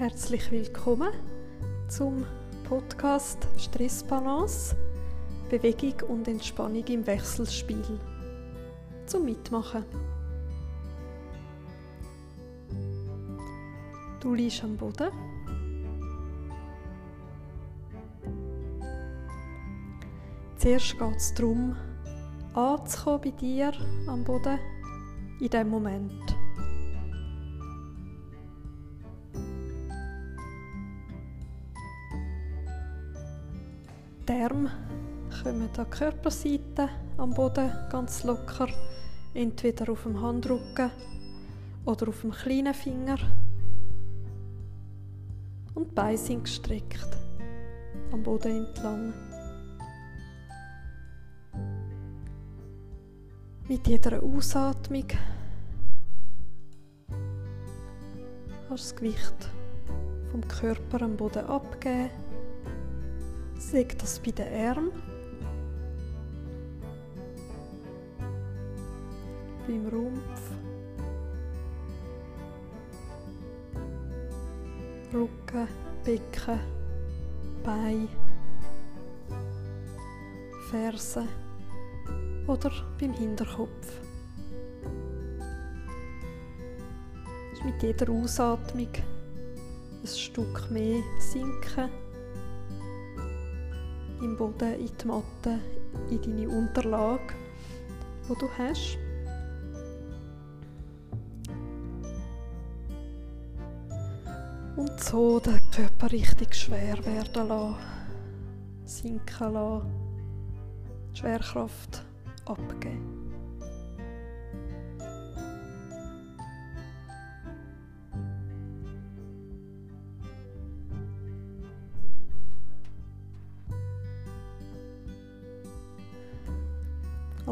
Herzlich willkommen zum Podcast Stressbalance, Bewegung und Entspannung im Wechselspiel. Zum Mitmachen. Du liegst am Boden. Zuerst geht es darum, anzukommen bei dir am Boden in diesem Moment. Die Arme kommen an die Körperseite am Boden ganz locker, entweder auf dem Handrücken oder auf dem kleinen Finger. Und die Beine sind gestreckt am Boden entlang. Mit jeder Ausatmung kannst du das Gewicht vom Körper am Boden abgeben. Seg das bei den Armen, beim Rumpf, Rücken, Becken, Bein, Fersen oder beim Hinterkopf. Mit jeder Ausatmung ein Stück mehr sinken im Boden, in die Matte, in deine Unterlage, wo du hast. Und so den Körper richtig schwer werden lassen, sinken lassen, die Schwerkraft abgeben.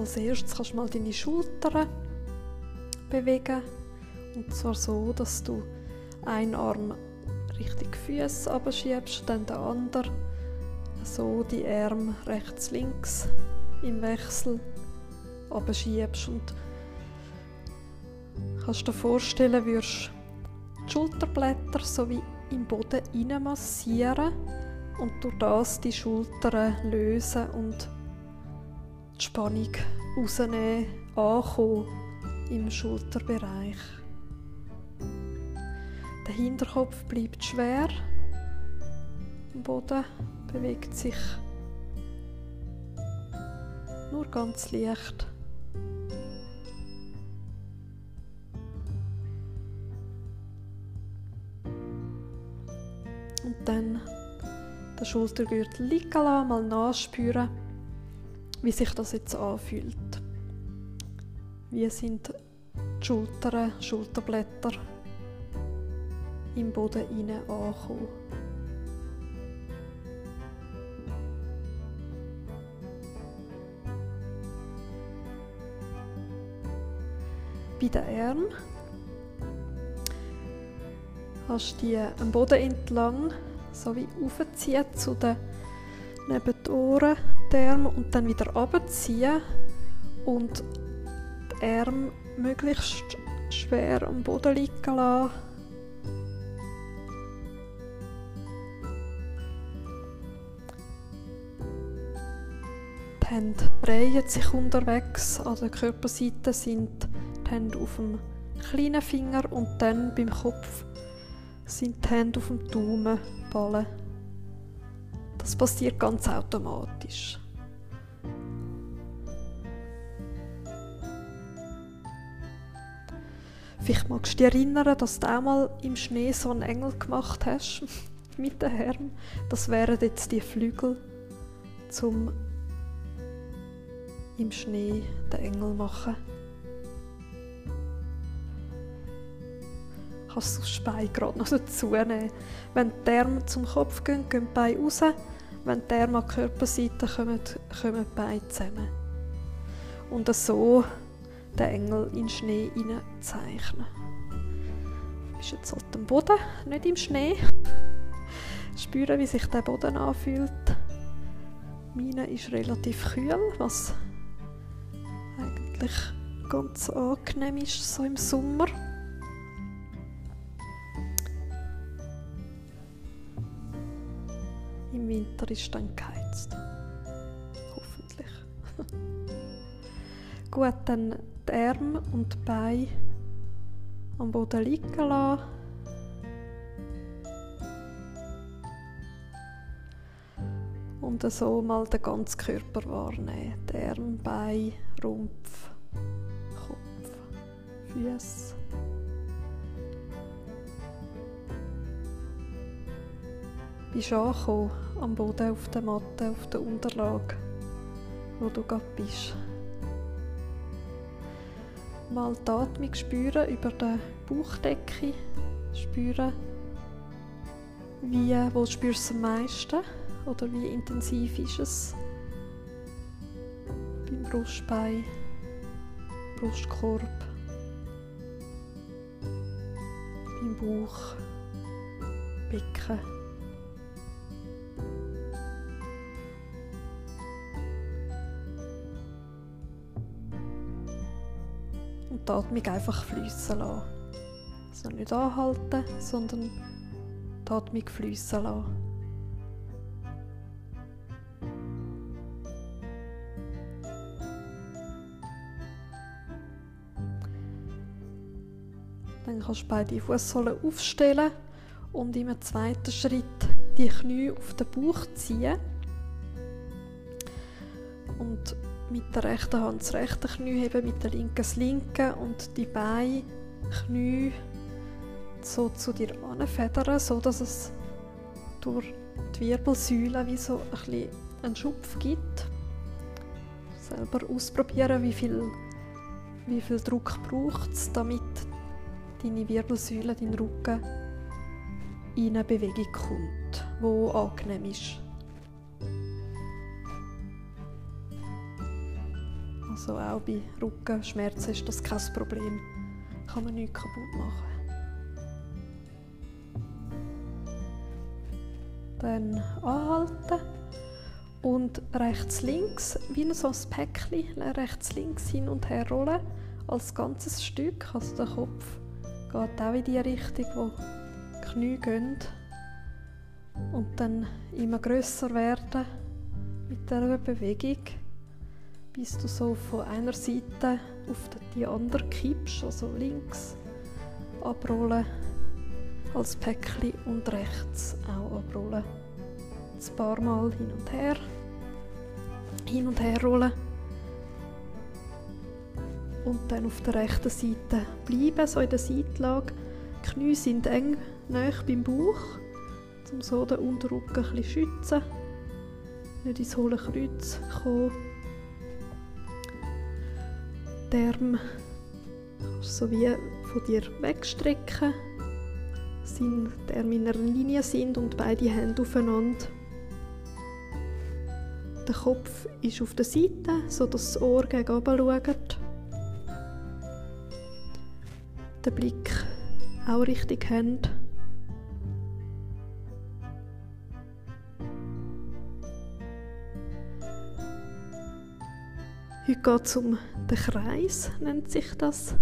Als erstes kannst du mal deine Schultern bewegen. Und zwar so, dass du einen Arm Richtung Füße abschiebst, dann den anderen. So die Arme rechts, links im Wechsel abschiebst. Und kannst dir vorstellen, würdest die Schulterblätter so wie im Boden massieren und durch das die Schultern lösen und die Spannung rausnehmen, ankommen im Schulterbereich. Der Hinterkopf bleibt schwer. Der Boden bewegt sich nur ganz leicht. Und dann den Schultergürtel liegen lassen, mal nachspüren wie sich das jetzt anfühlt. Wie sind die Schultern, Schulterblätter im Boden hinein angekommen. Bei den Armen hast du die am Boden entlang so wie aufziehen zu den neben die Ohren die Arme und dann wieder abziehen und die Arme möglichst schwer am Boden liegen lassen. Die Hände drehen sich unterwegs, an der Körperseite sind die Hände auf dem kleinen Finger und dann beim Kopf sind die Hände auf dem Daumenballen. Das passiert ganz automatisch. Vielleicht magst du dich erinnern, dass du auch mal im Schnee so einen Engel gemacht hast mit den Herren. Das wären jetzt die Flügel zum im Schnee den Engel machen. Kannst du das Bein gerade noch dazu nehmen. Wenn die Arme zum Kopf gehen, gehen die Beine raus. Wenn die Arme an die Körperseite kommen, kommen die Beine zusammen. Und so den Engel in den Schnee zeichnen. Du bist jetzt auf dem Boden, nicht im Schnee. Spüren, wie sich der Boden anfühlt. Meine ist relativ kühl, was eigentlich ganz angenehm ist, so im Sommer. Winter ist dann geheizt. Hoffentlich. Gut, dann die Arme und die Beine am Boden liegen lassen. Und so mal den ganzen Körper wahrnehmen. Die Arme, Beine, Rumpf, Kopf, Füße. Bist angekommen am Boden auf der Matte, auf der Unterlage, wo du gerade bist mal die Atmung spüren über die Bauchdecke. Spüren, wie, wo spürst du am meisten oder wie intensiv ist es beim Brustbein, Brustkorb, beim Bauch, Becken. Die Atmung einfach fließen lassen. Also nicht anhalten, sondern die Atmung fließen lassen. Dann kannst du beide Fußsohlen aufstellen und im zweiten Schritt die Knie auf den Bauch ziehen. Und mit der rechten Hand das rechte Knie heben, mit der linken das linke und die Beine, Knie so zu dir anfedern, so dass es durch die Wirbelsäule wie so ein bisschen einen Schupf gibt. Selber ausprobieren, wie viel, wie viel Druck braucht es, damit deine Wirbelsäule, dein Rücken in eine Bewegung kommt, die angenehm ist. Also auch bei Rückenschmerzen ist das kein Problem. Kann man nichts kaputt machen. Dann anhalten und rechts links wie so ein Päckchen rechts links hin und her rollen als ganzes Stück. Also der Kopf geht auch in die Richtung, wo die Knie gehen und dann immer größer werden mit dieser Bewegung bis du so von einer Seite auf die andere kippst, also links abrollen als Päckchen und rechts auch abrollen. Ein paar Mal hin und her, hin und her rollen und dann auf der rechten Seite bleiben, so in der Seitlage. Die Knie sind eng nahe beim Bauch, um so den Unterrücken ein bisschen schützen, nicht ins hohle Kreuz kommen die Arme so wie von dir wegstrecken, sind die in einer Linie sind und beide Hände aufeinander. Der Kopf ist auf der Seite, sodass das Ohr gegen oben schaut. Der Blick auch richtig Hände. Heute geht es um den Kreis, nennt sich das.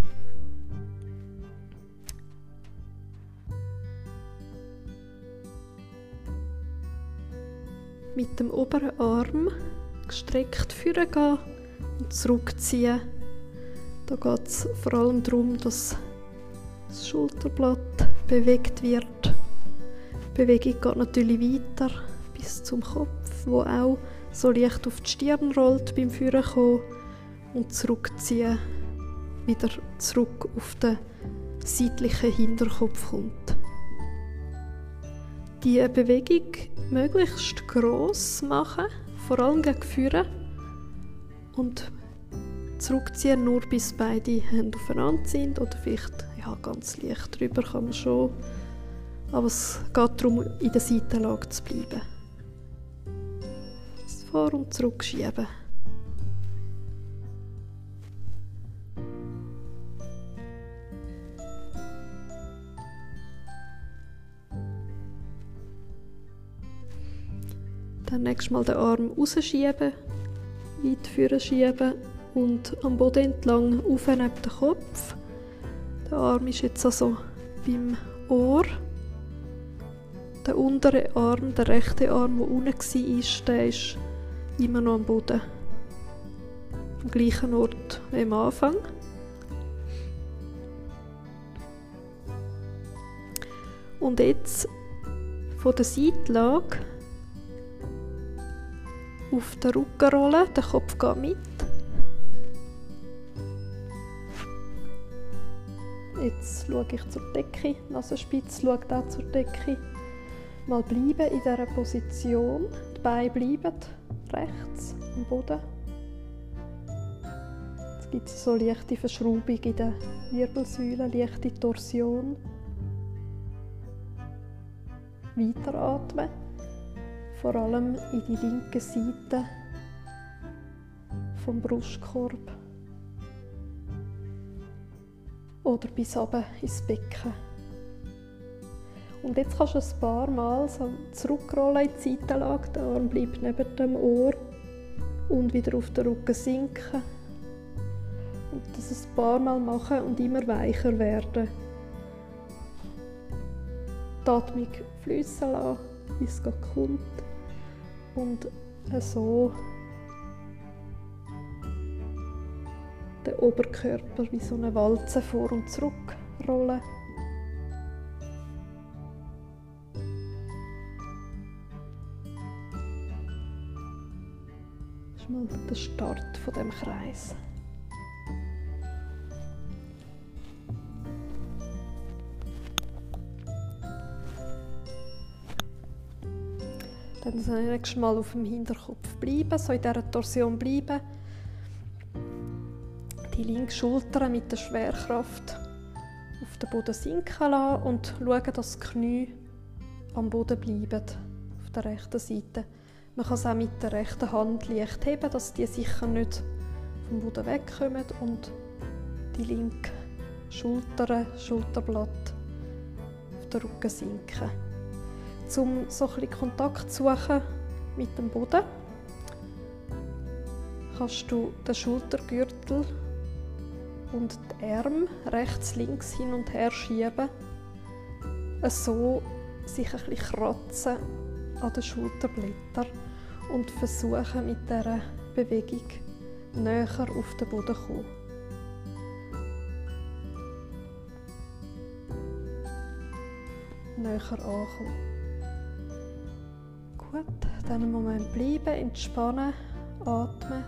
Mit dem oberen Arm gestreckt führen und zurückziehen. Da geht es vor allem darum, dass das Schulterblatt bewegt wird. Die Bewegung geht natürlich weiter bis zum Kopf, wo auch so leicht auf die Stirn rollt beim Führen und zurückziehen, wieder zurück auf den seitlichen Hinterkopf kommt. Die Bewegung möglichst groß machen, vor allem gegen Führen und zurückziehen, nur bis beide Hände aufeinander sind oder vielleicht ja, ganz leicht drüber kann man schon. Aber es geht darum, in der Seitenlage zu bleiben. Vor- und Zurückschieben. Dann nächstes Mal den Arm rausschieben, weit vorne schieben und am Boden entlang auf den Kopf. Der Arm ist jetzt also beim Ohr. der untere Arm, der rechte Arm, der unten war, der ist immer noch am Boden. Am gleichen Ort wie am Anfang. Und jetzt von der Seitlage auf den Rücken rollen, der Kopf geht mit. Jetzt schaue ich zur Decke, Nasenspitze schaut auch zur Decke. Mal bleiben in dieser Position, die Beine bleiben rechts am Boden. Jetzt gibt es so leichte Verschraubung in der Wirbelsäule, leichte Torsion. Weiteratmen, vor allem in die linke Seite vom Brustkorb oder bis oben ins Becken. Und jetzt kannst du ein paar Mal so zurückrollen in die Seitenlage. Der Arm bleibt neben dem Ohr und wieder auf den Rücken sinken. Und das ein paar Mal machen und immer weicher werden. Die Atmung fließen lassen, bis es kommt. Und so den Oberkörper wie so eine Walze vor und zurück rollen. Mal der Start von dem Kreis. Dann das nächste Mal auf dem Hinterkopf bleiben, so in dieser Torsion bleiben die linke Schulter mit der Schwerkraft auf den Boden sinken lassen und schauen, dass die Knie am Boden bleiben, auf der rechten Seite. Man kann es auch mit der rechten Hand leicht heben, dass die sicher nicht vom Boden wegkommen und die linke Schulter, Schulterblatt auf den Rücken sinken. Um so ein Kontakt zu suchen mit dem Boden, kannst du den Schultergürtel und die Arme rechts, links hin und her schieben. So sich ein bisschen kratzen an den Schulterblättern und versuchen mit dieser Bewegung näher auf den Boden zu kommen. Näher ankommen. Gut, dann einen Moment bleiben, entspannen, atmen.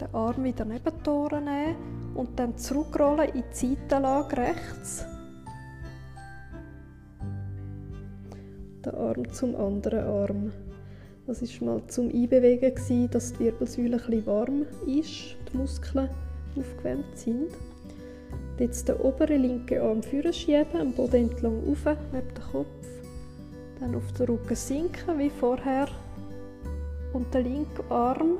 den Arm wieder neben die Ohren nehmen und dann zurückrollen in die Seitenlage rechts. Den Arm zum anderen Arm. Das war mal zum Einbewegen, dass die Wirbelsäule etwas warm ist, die Muskeln aufgewärmt sind. Jetzt den oberen linken Arm führen schieben, am Boden entlang rauf, neben den Kopf. Dann auf den Rücken sinken, wie vorher. Und den linken Arm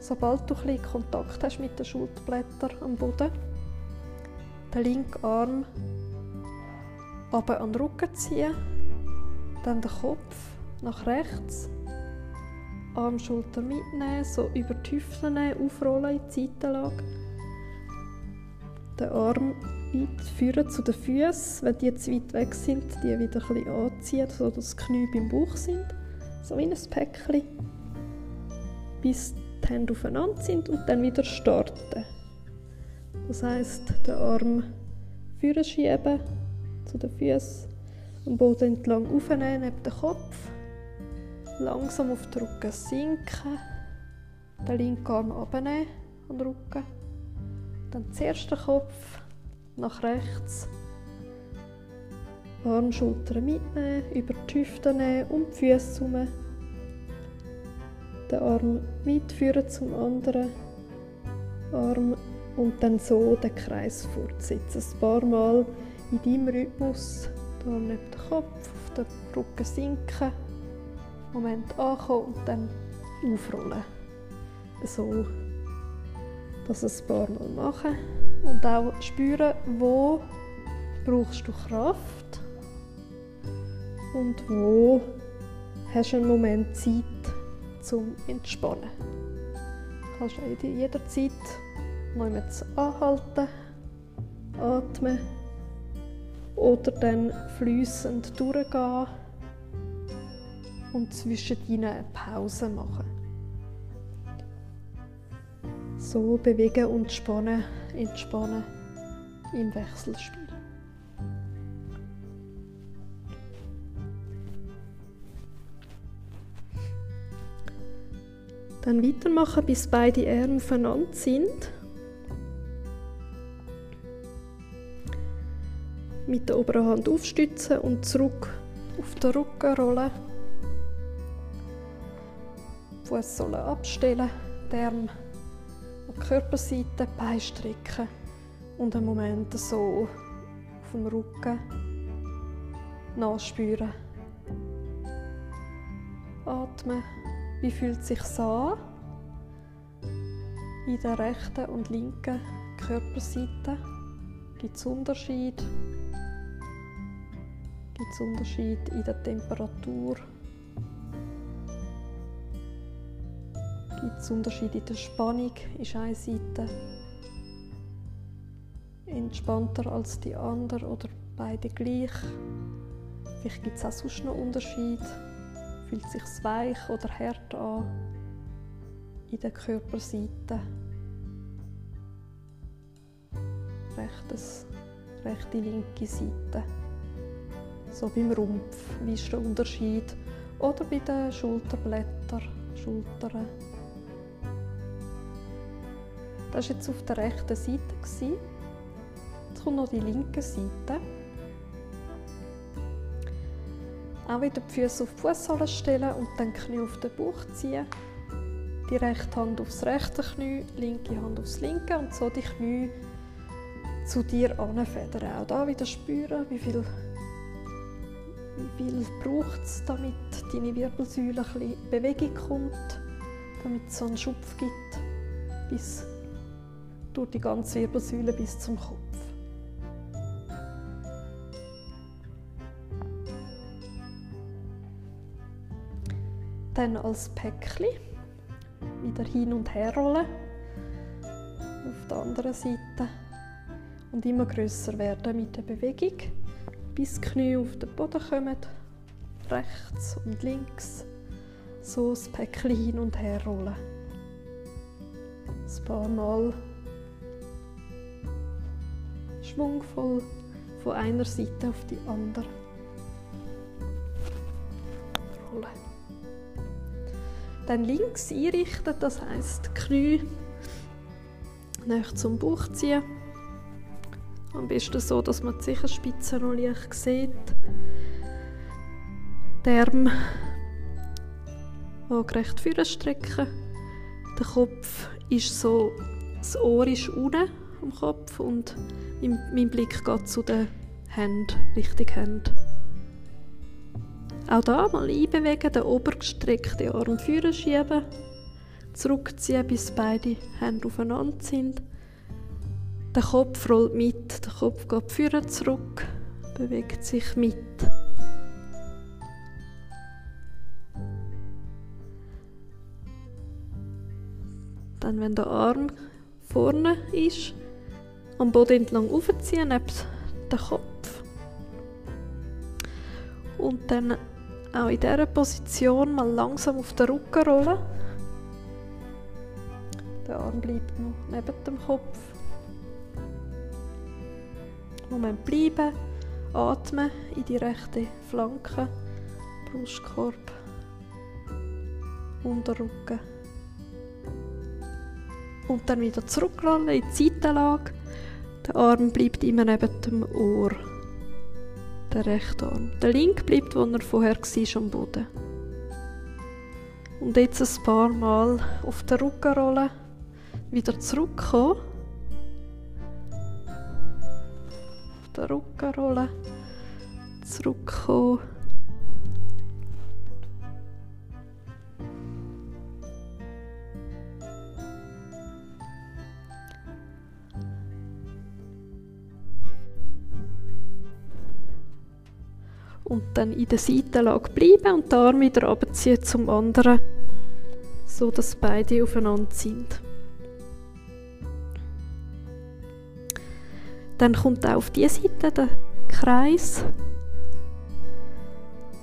Sobald du ein Kontakt hast mit den Schulterblättern am Boden, den linken Arm aber an den Rücken ziehen, dann den Kopf nach rechts, Arm, Schulter mitnehmen, so über die Hüfte nehmen, aufrollen in die Seitenlage, den Arm weit führen zu den Füßen, wenn die zu weit weg sind, die wieder ein bisschen anziehen, sodass die Knie beim Bauch sind, so wie ein Päckchen, bis die Hände aufeinander sind und dann wieder starten. Das heißt, den Arm führen schieben zu den Füßen, am Boden entlang aufnehmen neben den Kopf, langsam auf den Rücken sinken, den linken Arm abnehmen an den Rücken, dann zuerst den Kopf nach rechts, Arm, Schultern mitnehmen, über die Hüfte nehmen und die Füße herum den Arm mitführen zum anderen Arm und dann so den Kreis fortsetzen. Ein paar Mal in deinem Rhythmus, da neben dem Kopf, auf den Rücken sinken, Moment ankommen und dann aufrollen. So, das ein paar Mal machen und auch spüren, wo brauchst du Kraft und wo hast du einen Moment Zeit zum Entspannen. Du kannst jederzeit mal anhalten atmen oder dann flüssend durchgehen und zwischen ihnen eine Pause machen. So bewegen und spannen, entspannen im Wechselspiel. Dann weitermachen, bis beide Arme aufeinander sind. Mit der oberen Hand aufstützen und zurück auf den Rücken rollen. Fußsohlen abstellen, die Arme an die Körperseite, Beine strecken und einen Moment so auf dem Rücken nachspüren. Atmen. Wie fühlt sich an? In der rechten und linken Körperseite gibt es Unterschied. Gibt es Unterschied in der Temperatur? Gibt es Unterschied in der Spannung? Ist eine Seite entspannter als die andere oder beide gleich? Vielleicht gibt es auch sonst noch Unterschiede. Fühlt es sich weich oder hart an in der Körperseite? Rechtes, rechte, linke Seite. So beim Rumpf. Wie ist der Unterschied? Oder bei den Schulterblättern, Schultern. Das war jetzt auf der rechten Seite. Jetzt kommt noch die linke Seite. Auch wieder die Füße auf die Fußsohle stellen und dann Knie auf den Bauch ziehen. Die rechte Hand aufs rechte Knie, linke Hand aufs linke und so die Knie zu dir anfedern. Auch da wieder spüren, wie viel, wie viel braucht es, damit deine Wirbelsäule bisschen Bewegung kommt, damit es so einen Schupf gibt, bis durch die ganze Wirbelsäule bis zum Kopf. Dann als Päckchen wieder hin und her rollen. Auf der anderen Seite. Und immer größer werden mit der Bewegung, bis Knie auf den Boden kommen. Rechts und links. So das Päckchen hin und her rollen. Ein paar Mal schwungvoll von einer Seite auf die andere. Dann links einrichten, das heißt die Knie nach zum Bauch ziehen. Am besten so, dass man die Sicherspitze noch leicht sieht. Die Arme waagrecht vorne strecken. Der Kopf ist so, das Ohr ist unten am Kopf und mein Blick geht zu den Händen, Richtung Hände. Auch da mal einbewegen, den obergestreckten Arm führen schieben, zurückziehen, bis beide Hände aufeinander sind. Der Kopf rollt mit, der Kopf geht führen zurück, bewegt sich mit. Dann, wenn der Arm vorne ist, am Boden entlang aufziehen, neben den Kopf. Und dann auch in dieser Position mal langsam auf den Rücken rollen. Der Arm bleibt noch neben dem Kopf. Moment bleiben, atmen in die rechte Flanke, Brustkorb, Unterrücken. Und dann wieder zurückrollen in die Seitenlage. Der Arm bleibt immer neben dem Ohr der rechte Arm. Der linke bleibt, wo er vorher war, am Boden. Und jetzt ein paar Mal auf den Rücken rollen, wieder zurückkommen. Auf den Rücken rollen, zurückkommen. und dann in der Seitenlage bleiben und den Arm wieder abziehen zum anderen, so dass beide aufeinander sind. Dann kommt auch auf diese Seite der Kreis.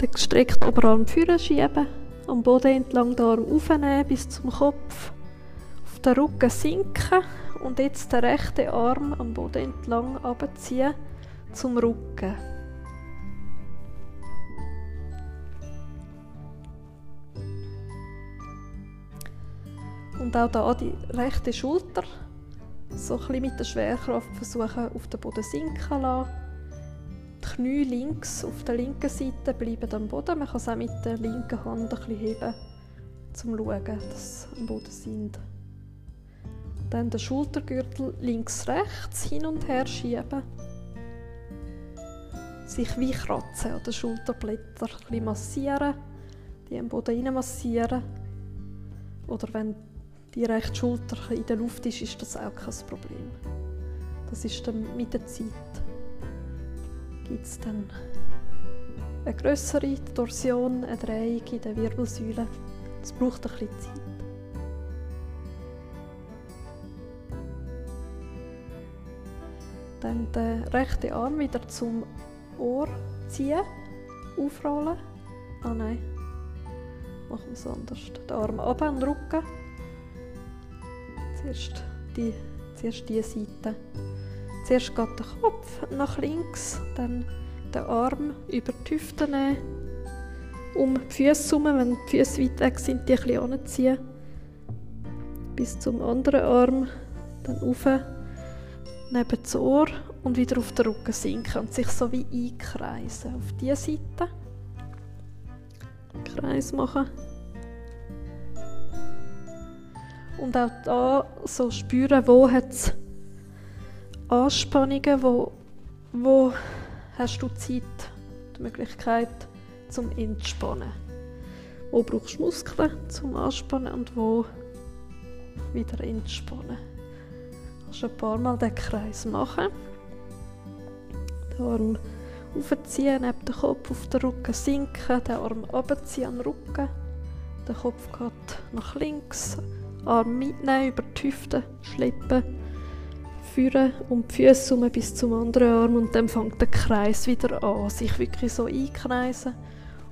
Den gestreckten Oberarm führen schieben, am Boden entlang den Arm aufnehmen bis zum Kopf, auf den Rücken sinken und jetzt den rechten Arm am Boden entlang abziehen zum Rücken. Und auch da die rechte Schulter so ein mit der Schwerkraft versuchen auf den Boden sinken lassen. Die Knie links auf der linken Seite bleiben am Boden. Man kann es auch mit der linken Hand ein bisschen heben, um zu schauen, dass sie am Boden sind. Dann den Schultergürtel links, rechts hin und her schieben. Sich wie kratzen an den Schulterblättern, ein bisschen massieren, die am Boden rein massieren. Oder wenn die rechte Schulter in der Luft ist, ist das auch kein Problem. Das ist dann mit der Zeit. Gibt es dann eine größere Torsion, eine Drehung in der Wirbelsäule. Das braucht ein bisschen Zeit. Dann den rechten Arm wieder zum Ohr ziehen, aufrollen. Ah nein, machen wir es anders. Den Arm ab und Rücken Zuerst die, zuerst die Seite. Zuerst geht der Kopf nach links, dann den Arm über die Hüfte nehmen, um die Füße herum, wenn die Füße weit weg sind, die ein bisschen anziehen. Bis zum anderen Arm, dann rauf, neben das Ohr und wieder auf den Rücken sinken und sich so wie einkreisen. Auf diese Seite. Kreis machen. Und auch da so spüren, wo hat es Anspannungen, wo, wo hast du Zeit, die Möglichkeit zum Entspannen. Wo brauchst du Muskeln zum Anspannen und wo wieder entspannen. Du kannst ein paar Mal den Kreis machen. Den Arm aufziehen, neben den Kopf auf den Rücken sinken, den Arm abziehen an den Rücken. Der Kopf geht nach links, Arm mitnehmen, über die Hüfte schleppen, führen um die Füße herum bis zum anderen Arm und dann fängt der Kreis wieder an, sich wirklich so einkreisen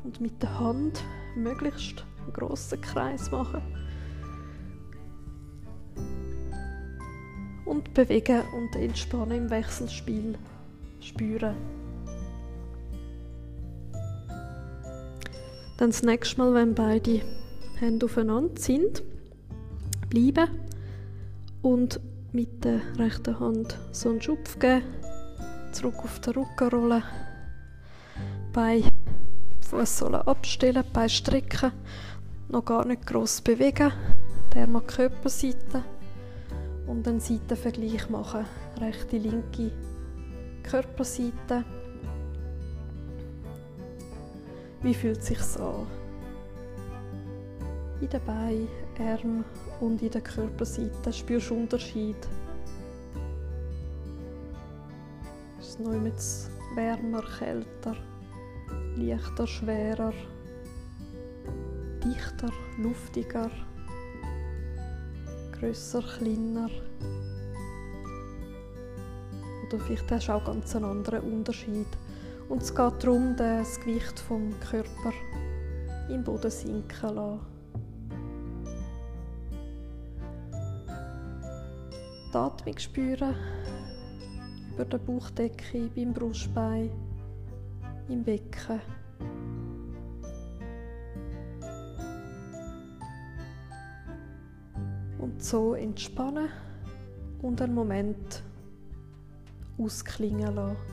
und mit der Hand möglichst einen grossen Kreis machen. Und bewegen und entspannen im Wechselspiel spüren. Dann das nächste Mal, wenn beide Hände aufeinander sind, bleiben und mit der rechten Hand so einen Schupf geben, zurück auf den Rücken rollen, Bein Fußsohle abstellen, Bein strecken, noch gar nicht groß bewegen, der mal Körperseite und einen Seitenvergleich machen, rechte, linke Körperseite. Wie fühlt sich an? In den Beinen, Armen und in der Körperseite spürst du Unterschied. Ist es noch mit wärmer, kälter, leichter, schwerer, dichter, luftiger, grösser, kleiner. Oder vielleicht hast du auch ganz einen anderen Unterschied. Und es geht darum, das Gewicht vom Körper im Boden sinken lassen. Die Atmung spüren. Über der Bauchdecke, beim Brustbein, im Becken. Und so entspannen und einen Moment ausklingen lassen.